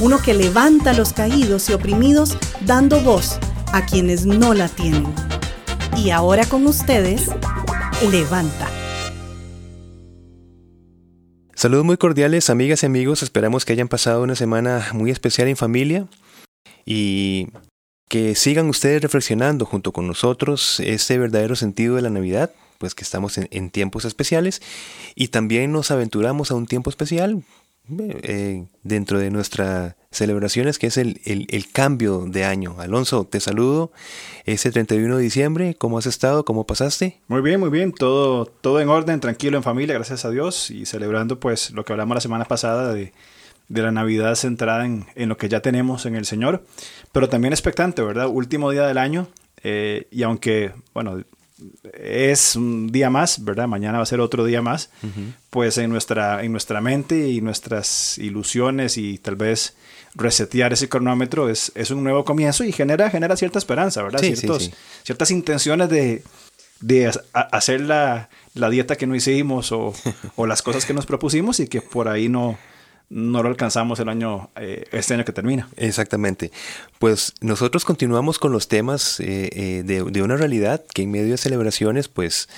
uno que levanta a los caídos y oprimidos dando voz a quienes no la tienen. Y ahora con ustedes, Levanta. Saludos muy cordiales, amigas y amigos. Esperamos que hayan pasado una semana muy especial en familia y que sigan ustedes reflexionando junto con nosotros este verdadero sentido de la Navidad, pues que estamos en, tiempos especiales y también nos aventuramos a un tiempo especial eh, dentro de nuestras celebraciones, que es el, cambio de año. Alonso, te saludo ese 31 de diciembre. ¿Cómo has estado? ¿Cómo pasaste? Muy bien, muy bien. Todo, todo en orden, tranquilo en familia, gracias a Dios. Y celebrando pues lo que hablamos la semana pasada de, la Navidad centrada en, lo que ya tenemos en el Señor. Pero también expectante, ¿verdad? Último día del año. Eh, y aunque, bueno, es un día más, ¿verdad? Mañana va a ser otro día más, pues en nuestra, en nuestra mente y nuestras ilusiones y tal vez resetear ese cronómetro es, es un nuevo comienzo y genera, genera cierta esperanza, ¿verdad? Ciertas intenciones de, de hacer la, la, dieta que no hicimos o, o las cosas que nos propusimos y que por ahí no, no lo alcanzamos el año, eh, este año que termina. Exactamente. Pues nosotros continuamos con los temas eh, eh, de, una realidad que en medio de celebraciones, pues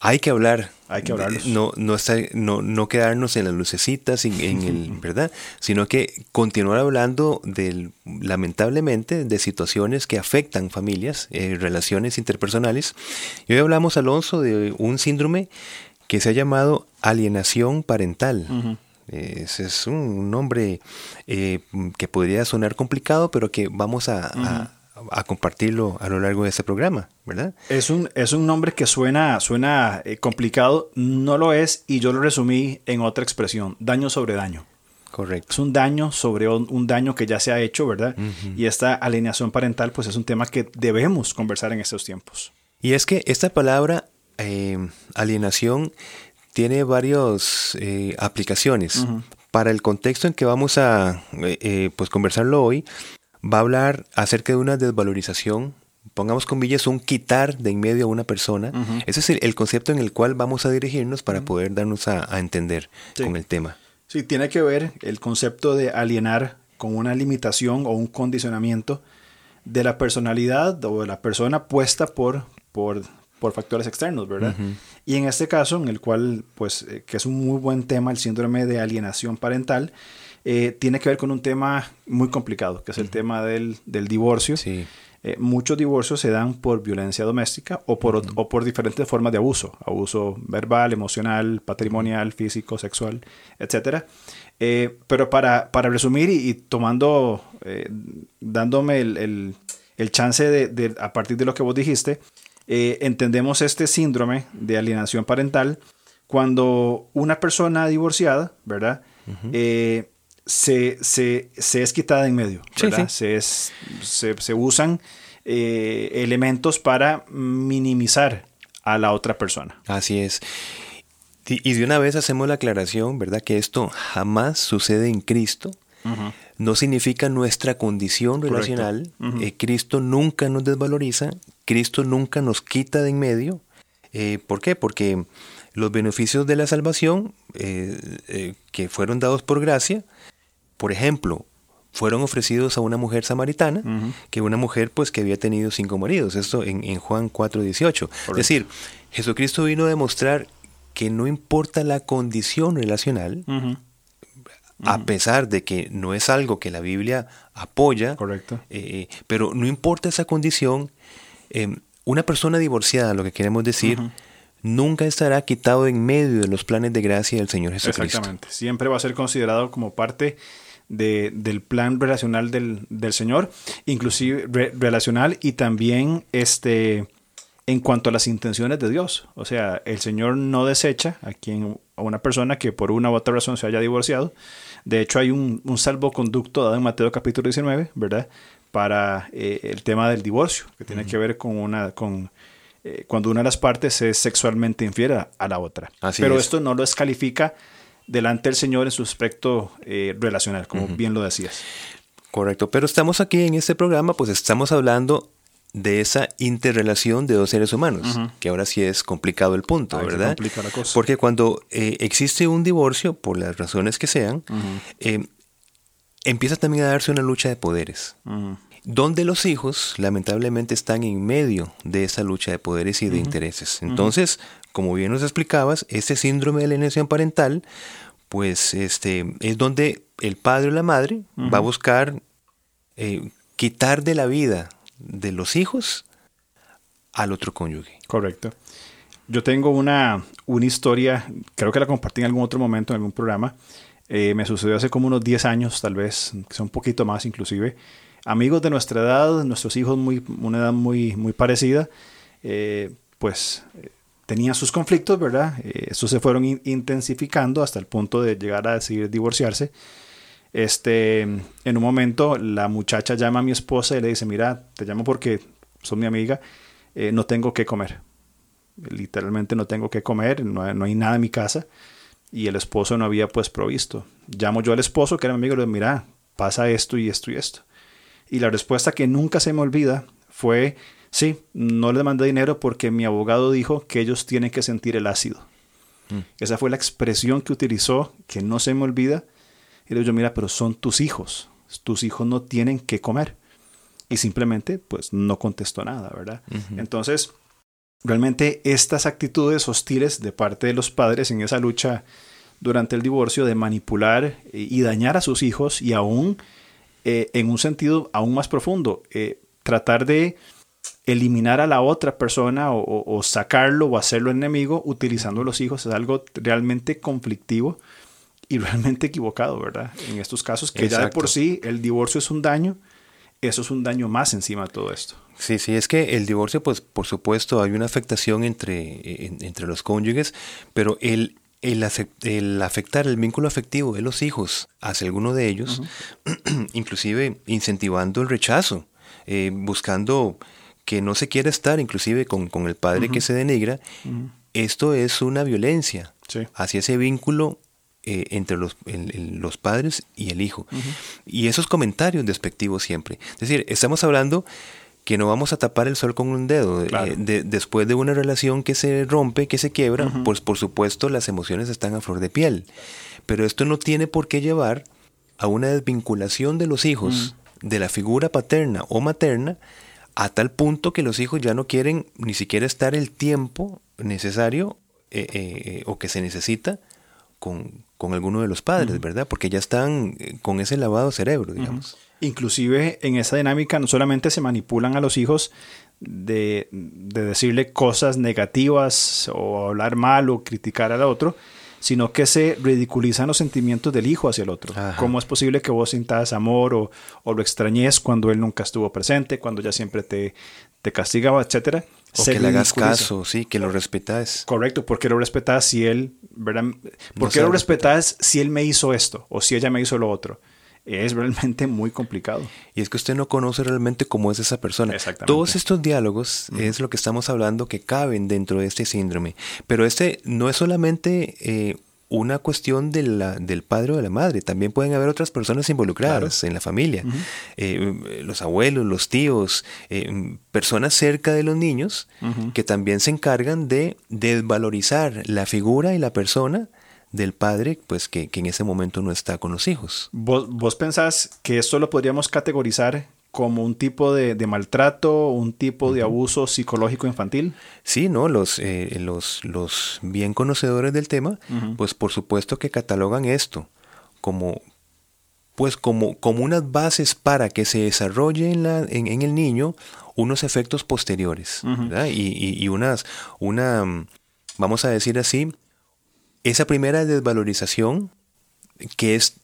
hay que hablar. Hay que hablarlos. No, no, no, no quedarnos en las lucecitas, en, el, ¿verdad? Sino que continuar hablando del, lamentablemente, de situaciones que afectan familias, relaciones interpersonales. Y hoy hablamos, Alonso, de un síndrome que se ha llamado alienación parental. Ese es un nombre eh, que podría sonar complicado, pero que vamos a, compartirlo a lo largo de este programa, ¿verdad? Es un, es un nombre que suena, suena eh, complicado, no lo es, y yo lo resumí en otra expresión, daño sobre daño. Correcto. Es un daño sobre un, daño que ya se ha hecho, ¿verdad? Y esta alienación parental, pues es un tema que debemos conversar en estos tiempos. Y es que esta palabra eh, alienación tiene varias eh, aplicaciones. Para el contexto en que vamos a eh, pues conversarlo hoy, va a hablar acerca de una desvalorización, pongamos comillas, un quitar de en medio a una persona. Ese es el, concepto en el cual vamos a dirigirnos para poder darnos a, entender con el tema. Sí, tiene que ver el concepto de alienar con una limitación o un condicionamiento de la personalidad o de la persona puesta por, por por factores externos, ¿verdad? Y en este caso, en el cual, pues, eh, que es un muy buen tema, el síndrome de alienación parental, eh, tiene que ver con un tema muy complicado, que es el tema del, divorcio. Sí. Eh, muchos divorcios se dan por violencia doméstica o por, o por diferentes formas de abuso, abuso verbal, emocional, patrimonial, físico, sexual, etc. pero para, para resumir y, tomando, dándome el, el, chance de, de, a partir de lo que vos dijiste, eh, entendemos este síndrome de alienación parental cuando una persona divorciada, ¿verdad? Eh, se, es quitada en medio, ¿verdad? Se, se, usan eh, elementos para minimizar a la otra persona. Así es. Y de una vez hacemos la aclaración, ¿verdad? Que esto jamás sucede en Cristo no significa nuestra condición relacional. Eh, Cristo nunca nos desvaloriza, Cristo nunca nos quita de en medio. Eh, ¿Por qué? Porque los beneficios de la salvación eh, que fueron dados por gracia, por ejemplo, fueron ofrecidos a una mujer samaritana, que una mujer pues que había tenido cinco maridos, esto en, en Juan 4:18. Es decir, Jesucristo vino a demostrar que no importa la condición relacional, a pesar de que no es algo que la Biblia apoya. Correcto. Eh, pero no importa esa condición, em, una persona divorciada, lo que queremos decir, nunca estará quitado en medio de los planes de gracia del Señor Jesucristo. Exactamente. Siempre va a ser considerado como parte del plan relacional del, Señor, inclusive relacional y también este en cuanto a las intenciones de Dios. O sea, el Señor no desecha a, quien, a una persona que por una u otra razón se haya divorciado. De hecho, hay un, un salvoconducto dado en Mateo capítulo 19, ¿verdad? Para eh, el tema del divorcio, que tiene que ver con una... con eh, cuando una de las partes es sexualmente infiel a, la otra. Pero esto no lo descalifica delante del Señor en su aspecto eh, relacional, como bien lo decías. Correcto, pero estamos aquí en este programa, pues estamos hablando de esa interrelación de dos seres humanos, que ahora sí es complicado el punto, ¿verdad? La cosa. Porque cuando eh, existe un divorcio, por las razones que sean, empieza también a darse una lucha de poderes donde los hijos lamentablemente están en medio de esa lucha de poderes y de intereses. Entonces, como bien nos explicabas, ese síndrome de alienación parental, pues este, es donde el padre o la madre va a buscar eh, quitar de la vida de los hijos al otro cónyuge. Correcto. Yo tengo una, una historia, creo que la compartí en algún otro momento, en algún programa. Eh, me sucedió hace como unos 10 años, tal vez, son un poquito más inclusive amigos de nuestra edad, nuestros hijos muy, una edad muy, muy parecida, eh, pues eh, tenían sus conflictos, ¿verdad? Estos se fueron intensificando hasta el punto de llegar a decidir divorciarse. Este, en un momento la muchacha llama a mi esposa y le dice, mira, te llamo porque son mi amiga, no tengo que comer. Literalmente no tengo que comer, no, no, hay nada en mi casa. Y el esposo no había pues provisto. Llamo yo al esposo, que era mi amigo, y le digo, mira, pasa esto y esto y esto. Y la respuesta que nunca se me olvida fue, sí, no le mandé dinero porque mi abogado dijo que ellos tienen que sentir el ácido. Mm. Esa fue la expresión que utilizó, que no se me olvida. Y le digo yo, mira, pero son tus hijos. Tus hijos no tienen que comer. Y simplemente, pues, no contestó nada, ¿verdad? Entonces, realmente estas actitudes hostiles de parte de los padres en esa lucha durante el divorcio de manipular y dañar a sus hijos y aún eh, en un sentido aún más profundo. Eh, tratar de eliminar a la otra persona o, sacarlo o hacerlo enemigo utilizando los hijos es algo realmente conflictivo y realmente equivocado, ¿verdad? En estos casos, que ya de por sí el divorcio es un daño, eso es un daño más encima de todo esto. Sí, sí, es que el divorcio, pues por supuesto hay una afectación entre, entre los cónyuges, pero el el, afectar el vínculo afectivo de los hijos hacia alguno de ellos, inclusive incentivando el rechazo, eh, buscando que no se quiera estar inclusive con, el padre que se denigra, esto es una violencia hacia ese vínculo eh, entre los, los, padres y el hijo. Y esos comentarios despectivos siempre. Es decir, estamos hablando que no vamos a tapar el sol con un dedo. Eh, después de una relación que se rompe, que se quiebra, pues por supuesto las emociones están a flor de piel. Pero esto no tiene por qué llevar a una desvinculación de los hijos de la figura paterna o materna a tal punto que los hijos ya no quieren ni siquiera estar el tiempo necesario eh, eh, o que se necesita con, alguno de los padres, ¿verdad? Porque ya están con ese lavado cerebro, digamos. Inclusive en esa dinámica no solamente se manipulan a los hijos de, decirle cosas negativas o hablar mal o criticar al otro, sino que se ridiculizan los sentimientos del hijo hacia el otro. ¿Cómo es posible que vos sintas amor o, lo extrañes cuando él nunca estuvo presente, cuando ya siempre te, te castigaba, etcétera? O que le hagas caso, sí, que lo respetas. Correcto, porque lo respetas si él, ¿verdad? ¿Por qué lo respetas si él me hizo esto o si ella me hizo lo otro? es realmente muy complicado. Y es que usted no conoce realmente cómo es esa persona. Todos estos diálogos es lo que estamos hablando que caben dentro de este síndrome. Pero este no es solamente eh, una cuestión de la, del padre o de la madre. También pueden haber otras personas involucradas en la familia. Eh, los abuelos, los tíos, eh, personas cerca de los niños que también se encargan de desvalorizar la figura y la persona del padre, pues que, en ese momento no está con los hijos. ¿Vos, pensás que esto lo podríamos categorizar como un tipo de, maltrato, un tipo de abuso psicológico infantil? Sí, ¿no? Los, eh, los, los bien conocedores del tema, pues por supuesto que catalogan esto como, pues como, como unas bases para que se desarrolle en, la, en, el niño unos efectos posteriores, y, y, unas, una, vamos a decir así, esa primera desvalorización, que es,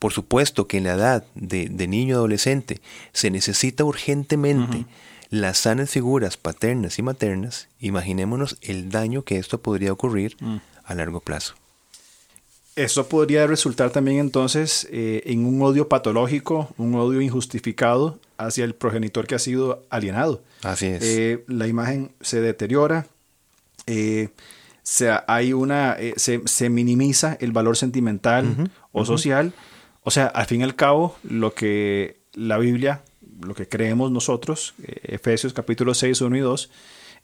por supuesto, que en la edad de, niño adolescente se necesita urgentemente las sanas figuras paternas y maternas, imaginémonos el daño que esto podría ocurrir mm. a largo plazo. Esto podría resultar también entonces eh, en un odio patológico, un odio injustificado hacia el progenitor que ha sido alienado. Así es. Eh, la imagen se deteriora, eh, se, hay una, se, minimiza el valor sentimental o social. O sea, al fin y al cabo, lo que la Biblia, lo que creemos nosotros, Efesios capítulo 6, 1 y 2,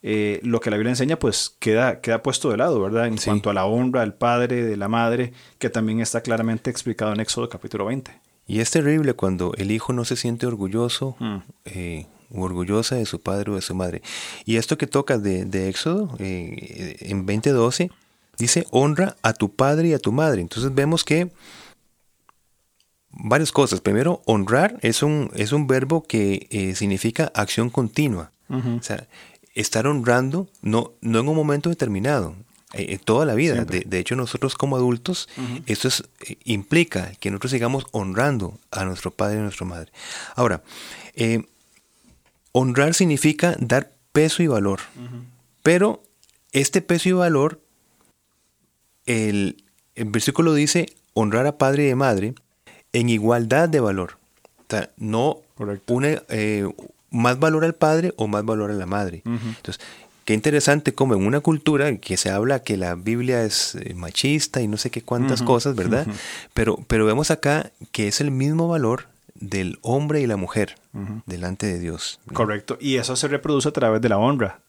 eh, lo que la Biblia enseña, pues queda, queda puesto de lado, ¿verdad? En cuanto a la honra del padre, de la madre, que también está claramente explicado en Éxodo capítulo 20. Y es terrible cuando el hijo no se siente orgulloso mm. eh, orgullosa de su padre o de su madre. Y esto que toca de, Éxodo eh, en 2012 dice honra a tu padre y a tu madre. Entonces vemos que varias cosas. Primero, honrar es un, es un verbo que significa acción continua. O sea, estar honrando no, no en un momento determinado, eh, toda la vida. De, hecho, nosotros como adultos, esto es, eh, implica que nosotros sigamos honrando a nuestro padre y a nuestra madre. Ahora, eh, honrar significa dar peso y valor, pero este peso y valor, el, versículo dice honrar a padre y madre en igualdad de valor. O sea, no una, más valor al padre o más valor a la madre. Entonces, qué interesante como en una cultura que se habla que la Biblia es eh, machista y no sé qué cuántas cosas, ¿verdad? pero, pero vemos acá que es el mismo valor del hombre y la mujer delante de Dios. Correcto, y eso se reproduce a través de la honra.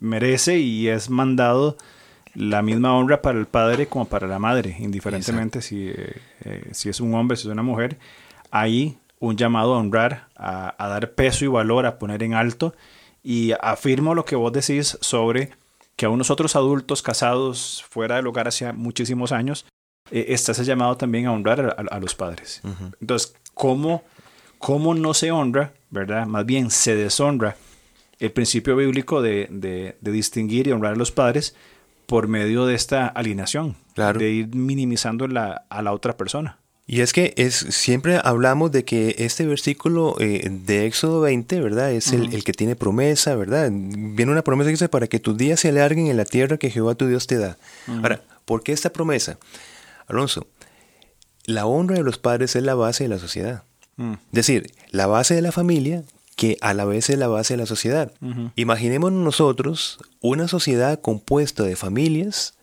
Merece y es mandado la misma honra para el padre como para la madre, indiferentemente si, eh, eh, si es un hombre, si es una mujer. Ahí un llamado a honrar, a, dar peso y valor, a poner en alto. Y afirmo lo que vos decís sobre que a unos otros adultos casados fuera del hogar hace muchísimos años, eh, está ese llamado también a honrar a, los padres. Entonces, ¿cómo, ¿cómo no se honra, verdad? Más bien se deshonra el principio bíblico de, de, distinguir y honrar a los padres por medio de esta alineación, de ir minimizando la, a la otra persona. Y es que es, siempre hablamos de que este versículo eh, de Éxodo 20, ¿verdad? Es el, que tiene promesa, ¿verdad? Viene una promesa que dice, para que tus días se alarguen en la tierra que Jehová tu Dios te da. Ahora, ¿por qué esta promesa? Alonso, la honra de los padres es la base de la sociedad. Mm. Es decir, la base de la familia que a la vez es la base de la sociedad. Imaginemos nosotros una sociedad compuesta de familias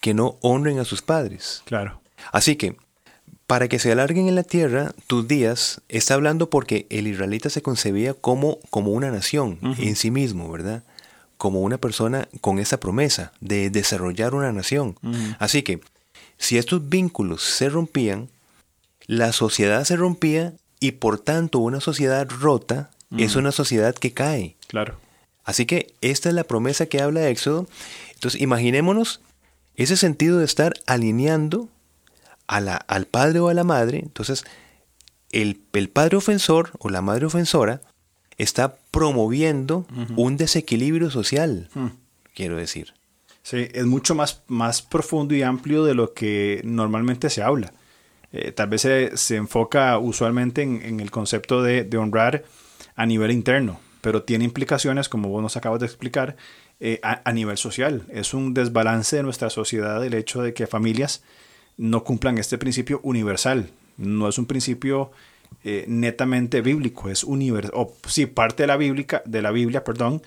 que no honren a sus padres. Claro. Así que para que se alarguen en la tierra tus días, está hablando porque el israelita se concebía como, como una nación en sí mismo, ¿verdad? Como una persona con esa promesa de desarrollar una nación. Así que, si estos vínculos se rompían, la sociedad se rompía y por tanto una sociedad rota es una sociedad que cae. Claro. Así que esta es la promesa que habla de Éxodo. Entonces, imaginémonos ese sentido de estar alineando al padre o a la madre, entonces el, padre ofensor o la madre ofensora está promoviendo un desequilibrio social, quiero decir. Sí, es mucho más, más profundo y amplio de lo que normalmente se habla. Eh, tal vez se, enfoca usualmente en, el concepto de, honrar a nivel interno, pero tiene implicaciones, como vos nos acabas de explicar, eh, a, a, nivel social. Es un desbalance de nuestra sociedad el hecho de que familias no cumplan este principio universal. No es un principio eh, netamente bíblico, es universal, o sí, parte de la, bíblica, de la Biblia, perdón,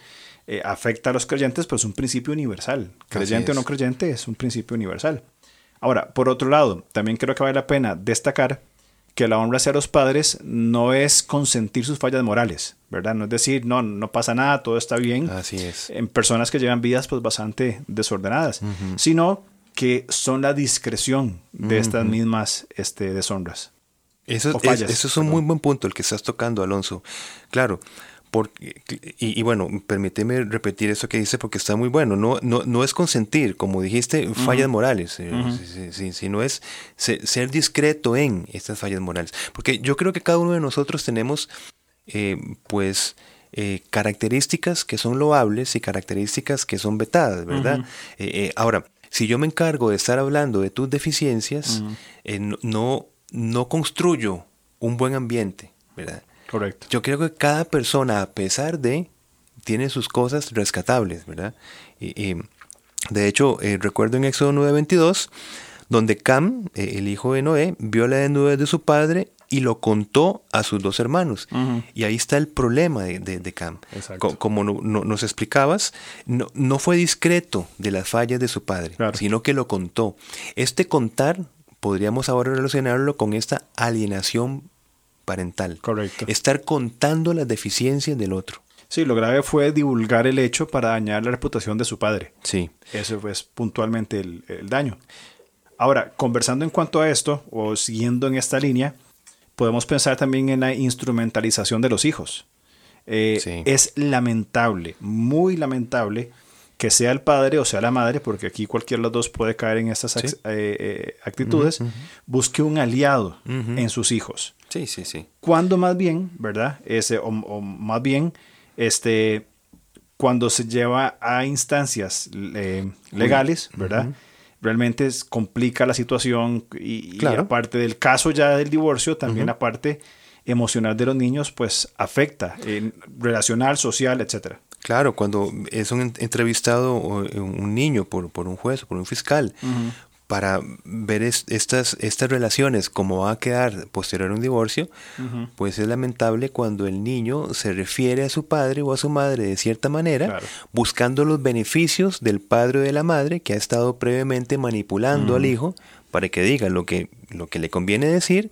eh, afecta a los creyentes, pero es un principio universal. Creyente o no creyente es un principio universal. Ahora, por otro lado, también creo que vale la pena destacar que la honra hacia los padres no es consentir sus fallas morales, ¿verdad? No es decir, no, no pasa nada, todo está bien. Así es. En personas que llevan vidas pues bastante desordenadas, sino que son la discreción de estas mismas este, deshonras. Eso es, eso es un muy buen punto el que estás tocando, Alonso. Claro, porque, y, bueno, permíteme repetir eso que dice porque está muy bueno. No, no, no es consentir, como dijiste, fallas morales, eh, sino es ser, discreto en estas fallas morales. Porque yo creo que cada uno de nosotros tenemos, eh, pues, eh, características que son loables y características que son vetadas, ¿verdad? ahora, si yo me encargo de estar hablando de tus deficiencias, eh, no, no construyo un buen ambiente, ¿verdad? Correcto. Yo creo que cada persona, a pesar de, tiene sus cosas rescatables, ¿verdad? Y, de hecho, eh, recuerdo en Éxodo 9:22, donde Cam, eh, el hijo de Noé, vio la desnudez de su padre y lo contó a sus dos hermanos. Y ahí está el problema de, de, Cam. como nos explicabas, no, no, fue discreto de las fallas de su padre, sino que lo contó. Este contar podríamos ahora relacionarlo con esta alienación parental. Correcto. Estar contando las deficiencias del otro. Sí, lo grave fue divulgar el hecho para dañar la reputación de su padre. Sí. Ese fue puntualmente el, daño. Ahora, conversando en cuanto a esto, o siguiendo en esta línea, podemos pensar también en la instrumentalización de los hijos. Eh, es lamentable, muy lamentable, que sea el padre o sea la madre, porque aquí cualquiera de los dos puede caer en estas eh, eh, actitudes, busque un aliado en sus hijos. Sí, sí, sí. Cuando más bien, ¿verdad? Ese, o, más bien, este, cuando se lleva a instancias eh, legales, ¿verdad? Realmente complica la situación y, aparte del caso ya del divorcio, también la parte emocional de los niños, pues afecta, relacional, social, etcétera. Claro, cuando es un entrevistado un niño por, por un juez o por un fiscal, para ver estas, estas relaciones, cómo va a quedar posterior a un divorcio, pues es lamentable cuando el niño se refiere a su padre o a su madre de cierta manera, buscando los beneficios del padre o de la madre que ha estado previamente manipulando al hijo para que diga lo que, lo que le conviene decir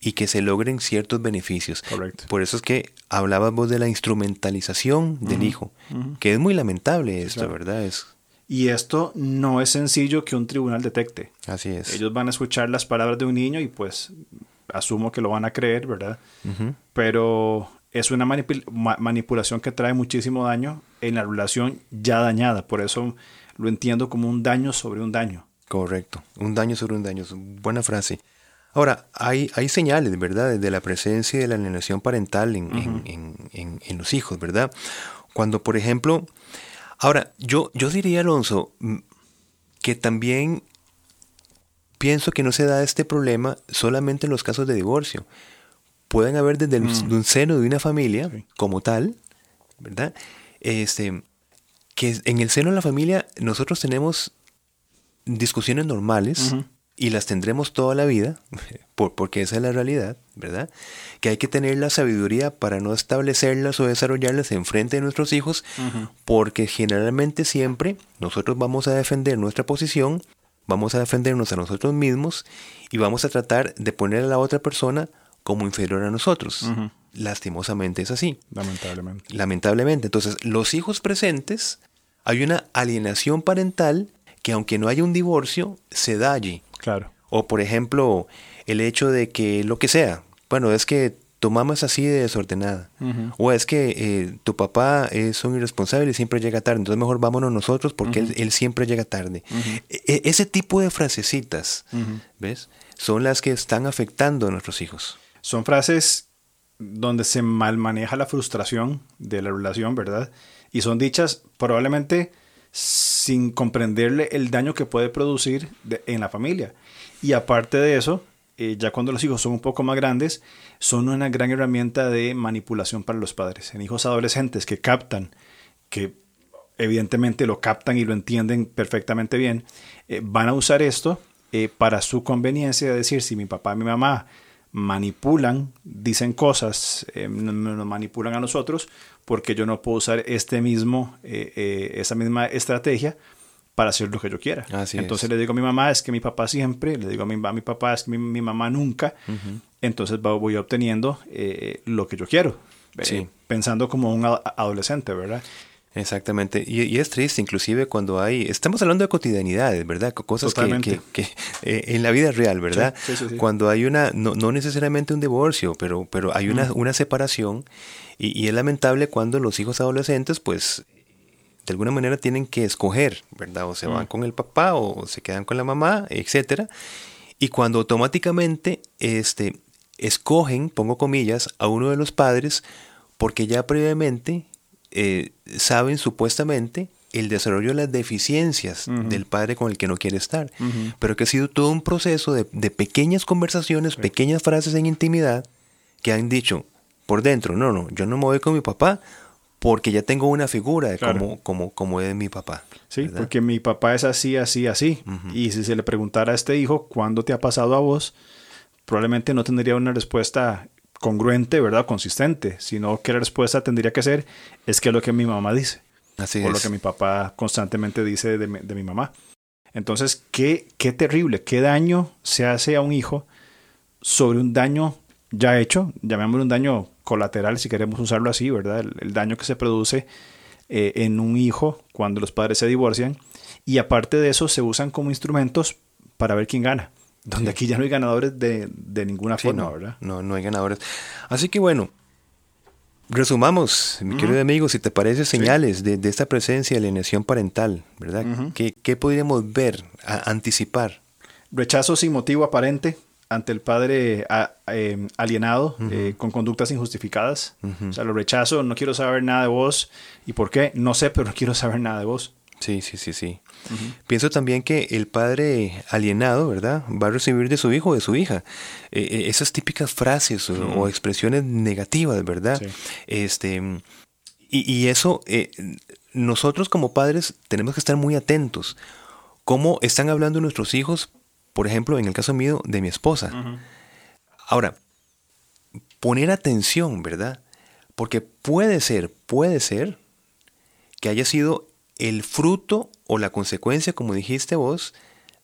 y que se logren ciertos beneficios. Por eso es que hablabas vos de la instrumentalización del hijo, que es muy lamentable esto, ¿verdad? Es... Y esto no es sencillo que un tribunal detecte. Así es. Ellos van a escuchar las palabras de un niño y pues asumo que lo van a creer, ¿verdad? Pero es una manipulación que trae muchísimo daño en la relación ya dañada. Por eso lo entiendo como un daño sobre un daño. Correcto, un daño sobre un daño. Buena frase. Ahora, hay, hay señales, ¿verdad?, de la presencia de la alienación parental en, los hijos, ¿verdad? Cuando, por ejemplo, ahora, yo, yo diría, Alonso, mm, que también pienso que no se da este problema solamente en los casos de divorcio. Pueden haber desde el, mm. un seno de una familia como tal, ¿verdad? Este, que en el seno de la familia nosotros tenemos discusiones normales, y las tendremos toda la vida, por, porque esa es la realidad, ¿verdad? Que hay que tener la sabiduría para no establecerlas o desarrollarlas en frente de nuestros hijos, porque generalmente siempre nosotros vamos a defender nuestra posición, vamos a defendernos a nosotros mismos y vamos a tratar de poner a la otra persona como inferior a nosotros. Lastimosamente es así. Lamentablemente. Lamentablemente. Entonces, los hijos presentes, hay una alienación parental que aunque no haya un divorcio, se da allí. Claro. O por ejemplo, el hecho de que lo que sea, bueno, es que tu mamá es así de desordenada. O es que eh, tu papá es un irresponsable y siempre llega tarde. Entonces mejor vámonos nosotros porque él, siempre llega tarde. E, e, ese tipo de frasecitas, ¿ves? Son las que están afectando a nuestros hijos. Son frases donde se mal maneja la frustración de la relación, ¿verdad? Y son dichas probablemente sin comprenderle el daño que puede producir en la familia. Y aparte de eso, eh, ya cuando los hijos son un poco más grandes, son una gran herramienta de manipulación para los padres. En hijos adolescentes que captan, que evidentemente lo captan y lo entienden perfectamente bien, eh, van a usar esto eh, para su conveniencia, de decir, si mi papá mi mamá manipulan, dicen cosas, nos manipulan a nosotros, porque yo no puedo usar este mismo, eh, eh, esa misma estrategia para hacer lo que yo quiera. Entonces le digo a mi mamá, es que mi papá siempre, le digo a mi, mi papá, es que mi, mamá nunca. Entonces voy obteniendo eh, lo que yo quiero, pensando como un adolescente, ¿verdad? Exactamente, y, es triste inclusive cuando hay, estamos hablando de cotidianidades, ¿verdad? Cosas que, que, en la vida real, ¿verdad? cuando hay una, no, no, necesariamente un divorcio, pero, pero hay una, una separación y, es lamentable cuando los hijos adolescentes, pues, de alguna manera tienen que escoger, ¿verdad? O se van mm. con el papá o se quedan con la mamá, etcétera. Y cuando automáticamente este, escogen, pongo comillas, a uno de los padres, porque ya previamente eh, saben supuestamente el desarrollo de las deficiencias del padre con el que no quiere estar, pero que ha sido todo un proceso de, pequeñas conversaciones, pequeñas frases en intimidad que han dicho, por dentro. No, no, yo no me voy con mi papá porque ya tengo una figura de cómo, como, como es mi papá. Sí, porque mi papá es así, así, así. Y si se le preguntara a este hijo, ¿cuándo te ha pasado a vos? Probablemente no tendría una respuesta congruente, ¿verdad? Consistente, sino que la respuesta tendría que ser, es que es lo que mi mamá dice. Así o lo que mi papá constantemente dice de, de mi mamá. Entonces, qué, qué terrible, qué daño se hace a un hijo sobre un daño ya hecho, llamémoslo un daño colateral si queremos usarlo así, ¿verdad? El, daño que se produce eh, en un hijo cuando los padres se divorcian y aparte de eso se usan como instrumentos para ver quién gana. Donde aquí ya no hay ganadores de, ninguna forma, ¿verdad? No, no hay ganadores. Así que bueno, resumamos, mi querido amigo, si te parece señales de, esta presencia de alienación parental, ¿verdad? ¿Qué, podríamos ver, anticipar? Rechazo sin motivo aparente, ante el padre eh, alienado eh, con conductas injustificadas. O sea, lo rechazo, no quiero saber nada de vos. ¿Y por qué? No sé, pero no quiero saber nada de vos. Sí, sí, sí, sí. Pienso también que el padre alienado, ¿verdad? Va a recibir de su hijo o de su hija eh, esas típicas frases o, expresiones negativas, ¿verdad? Este, y, y eso, nosotros como padres tenemos que estar muy atentos. ¿Cómo están hablando nuestros hijos por ejemplo, en el caso mío, de mi esposa. Ahora, poner atención, ¿verdad? Porque puede ser, puede ser que haya sido el fruto o la consecuencia, como dijiste vos,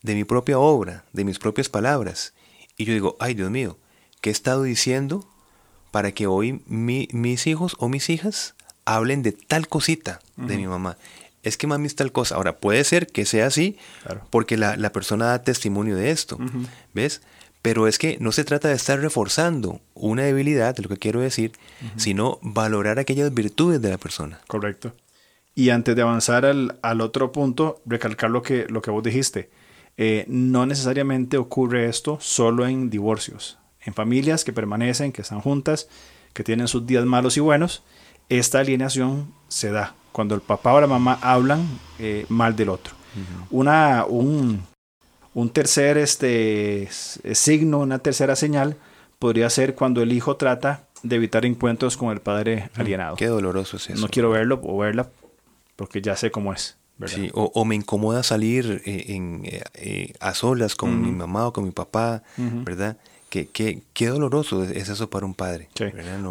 de mi propia obra, de mis propias palabras. Y yo digo, ay Dios mío, ¿qué he estado diciendo para que hoy mis hijos o mis hijas hablen de tal cosita de mi mamá? es que mami es tal cosa. Ahora, puede ser que sea así porque la, persona da testimonio de esto, ¿ves? Pero es que no se trata de estar reforzando una debilidad, de lo que quiero decir, sino valorar aquellas virtudes de la persona. Correcto. Y antes de avanzar al, otro punto, recalcar lo que, lo que vos dijiste. Eh, no necesariamente ocurre esto solo en divorcios. En familias que permanecen, que están juntas, que tienen sus días malos y buenos, esta alienación se da cuando el papá o la mamá hablan eh, mal del otro. Una, un, tercer este, signo, una tercera señal podría ser cuando el hijo trata de evitar encuentros con el padre alienado. Qué doloroso es eso. No quiero verlo o verla porque ya sé cómo es. Sí, o, me incomoda salir eh, en, eh, a solas con mi mamá o con mi papá, ¿verdad? Qué, qué, qué, doloroso es eso para un padre.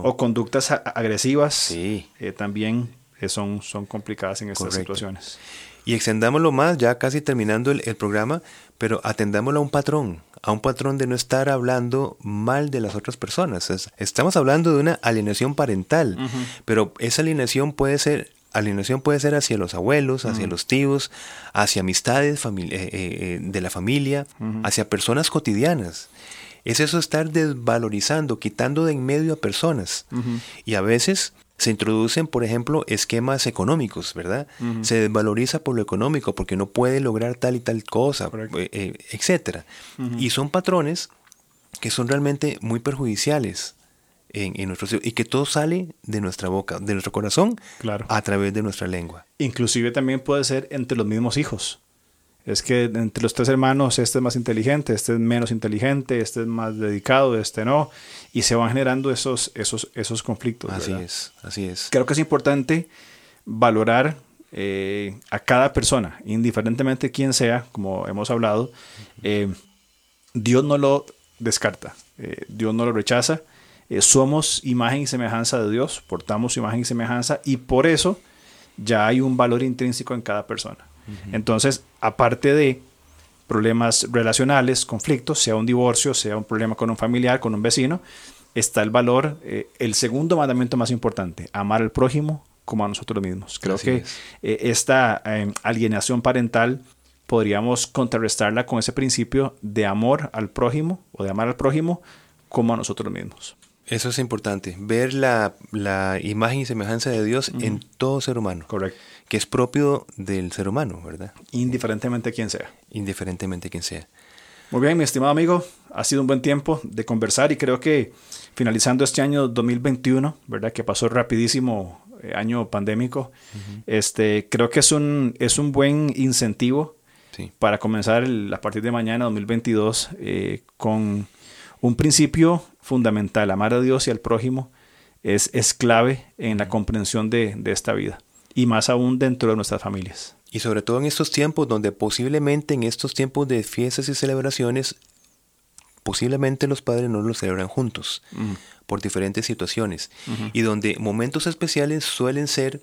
O conductas agresivas sí. también son, son complicadas en estas situaciones. Y extendámoslo más, ya casi terminando el, programa, pero atendámoslo a un patrón, a un patrón de no estar hablando mal de las otras personas. estamos hablando de una alienación parental, pero esa alienación puede ser alienación puede ser hacia los abuelos, hacia los tíos, hacia amistades eh, eh, eh, de la familia, hacia personas cotidianas. Es eso estar desvalorizando, quitando de en medio a personas. Y a veces se introducen, por ejemplo, esquemas económicos, ¿verdad? Se desvaloriza por lo económico porque no puede lograr tal y tal cosa, eh, eh, etcétera. Y son patrones que son realmente muy perjudiciales en, en nuestro y que todo sale de nuestra boca, de nuestro corazón, claro. a través de nuestra lengua. Inclusive también puede ser entre los mismos hijos es que entre los tres hermanos este es más inteligente, este es menos inteligente, este es más dedicado, este no, y se van generando esos, esos, esos conflictos. Así es, así es. Creo que es importante valorar eh, a cada persona, indiferentemente quién sea, como hemos hablado, eh, Dios no lo descarta, eh, Dios no lo rechaza, somos imagen y semejanza de Dios, portamos imagen y semejanza, y por eso ya hay un valor intrínseco en cada persona. Entonces, aparte de problemas relacionales, conflictos, sea un divorcio, sea un problema con un familiar, con un vecino, está el valor, eh, el segundo mandamiento más importante, amar al prójimo como a nosotros mismos. Creo que eh, esta em, alienación parental podríamos contrarrestarla con ese principio de amor al prójimo o de amar al prójimo como a nosotros mismos. Eso es importante, ver la, imagen y semejanza de Dios en todo ser humano. Correcto que es propio del ser humano, ¿verdad? Indiferentemente quién sea. Indiferentemente quién sea. Muy bien, mi estimado amigo, ha sido un buen tiempo de conversar y creo que finalizando este año 2021, ¿verdad? Que pasó rapidísimo, eh, año pandémico, este, creo que es un, es un buen incentivo para comenzar a partir de mañana, 2022, eh, con un principio fundamental, amar a Dios y al prójimo es, es clave en la comprensión de, de esta vida y más aún dentro de nuestras familias. Y sobre todo en estos tiempos donde posiblemente en estos tiempos de fiestas y celebraciones, posiblemente los padres no lo celebran juntos por diferentes situaciones y donde momentos especiales suelen ser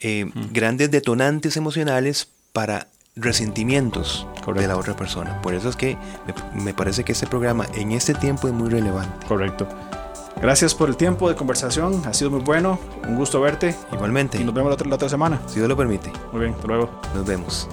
eh, grandes detonantes emocionales para resentimientos de la otra persona. Por eso es que me, me parece que este programa en este tiempo es muy relevante. Correcto. Gracias por el tiempo de conversación, ha sido muy bueno, un gusto verte. Igualmente. Y nos vemos la otra, la otra semana. Si Dios lo permite. Muy bien, hasta luego. Nos vemos.